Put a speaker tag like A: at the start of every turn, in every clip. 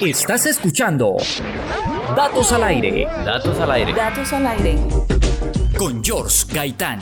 A: Estás escuchando Datos al aire.
B: Datos al aire.
C: Datos al aire.
A: Con George Gaitán.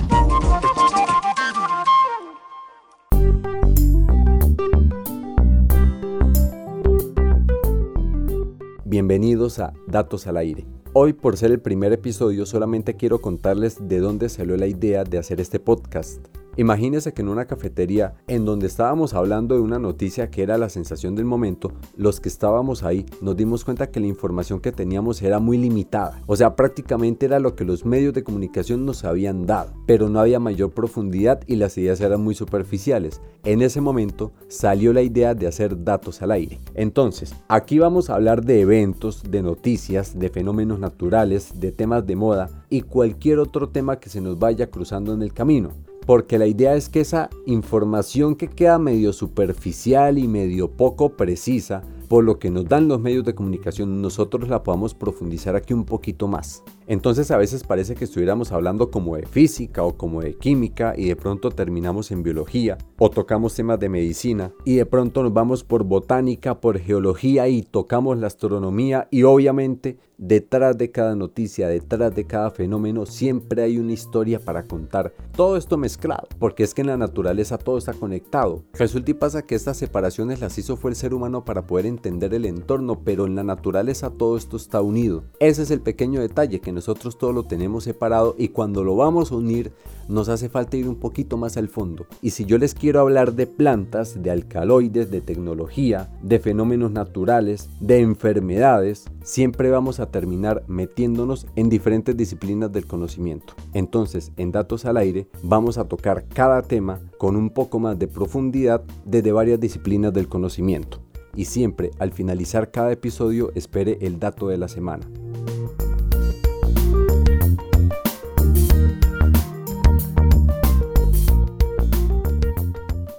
D: Bienvenidos a Datos al aire. Hoy, por ser el primer episodio, solamente quiero contarles de dónde salió la idea de hacer este podcast. Imagínense que en una cafetería en donde estábamos hablando de una noticia que era la sensación del momento, los que estábamos ahí nos dimos cuenta que la información que teníamos era muy limitada. O sea, prácticamente era lo que los medios de comunicación nos habían dado, pero no había mayor profundidad y las ideas eran muy superficiales. En ese momento salió la idea de hacer datos al aire. Entonces, aquí vamos a hablar de eventos, de noticias, de fenómenos naturales, de temas de moda y cualquier otro tema que se nos vaya cruzando en el camino porque la idea es que esa información que queda medio superficial y medio poco precisa, por lo que nos dan los medios de comunicación, nosotros la podamos profundizar aquí un poquito más. Entonces a veces parece que estuviéramos hablando como de física o como de química y de pronto terminamos en biología o tocamos temas de medicina y de pronto nos vamos por botánica, por geología y tocamos la astronomía y obviamente detrás de cada noticia, detrás de cada fenómeno siempre hay una historia para contar. Todo esto mezclado, porque es que en la naturaleza todo está conectado. Resulta y pasa que estas separaciones las hizo fue el ser humano para poder entender el entorno, pero en la naturaleza todo esto está unido. Ese es el pequeño detalle que nosotros todo lo tenemos separado y cuando lo vamos a unir nos hace falta ir un poquito más al fondo. Y si yo les quiero hablar de plantas, de alcaloides, de tecnología, de fenómenos naturales, de enfermedades, siempre vamos a terminar metiéndonos en diferentes disciplinas del conocimiento. Entonces, en Datos al Aire vamos a tocar cada tema con un poco más de profundidad desde varias disciplinas del conocimiento. Y siempre al finalizar cada episodio espere el dato de la semana.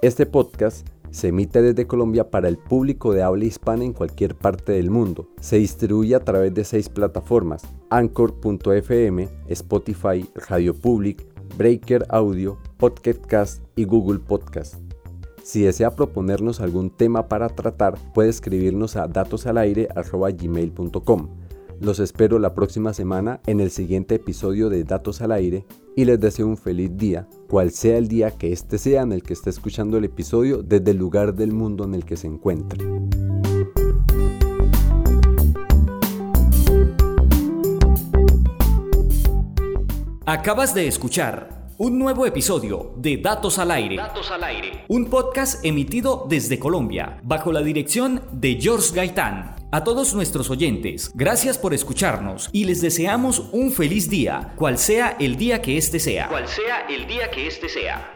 D: Este podcast se emite desde Colombia para el público de habla hispana en cualquier parte del mundo. Se distribuye a través de seis plataformas: Anchor.fm, Spotify, Radio Public, Breaker Audio, Podcast y Google Podcast. Si desea proponernos algún tema para tratar, puede escribirnos a datosalaire.gmail.com. Los espero la próxima semana en el siguiente episodio de Datos al Aire y les deseo un feliz día, cual sea el día que este sea en el que esté escuchando el episodio desde el lugar del mundo en el que se encuentre.
A: Acabas de escuchar un nuevo episodio de Datos al Aire.
B: Datos al aire.
A: Un podcast emitido desde Colombia, bajo la dirección de George Gaitán. A todos nuestros oyentes, gracias por escucharnos y les deseamos un feliz día, cual sea el día que este sea.
B: Cual sea el día que este sea.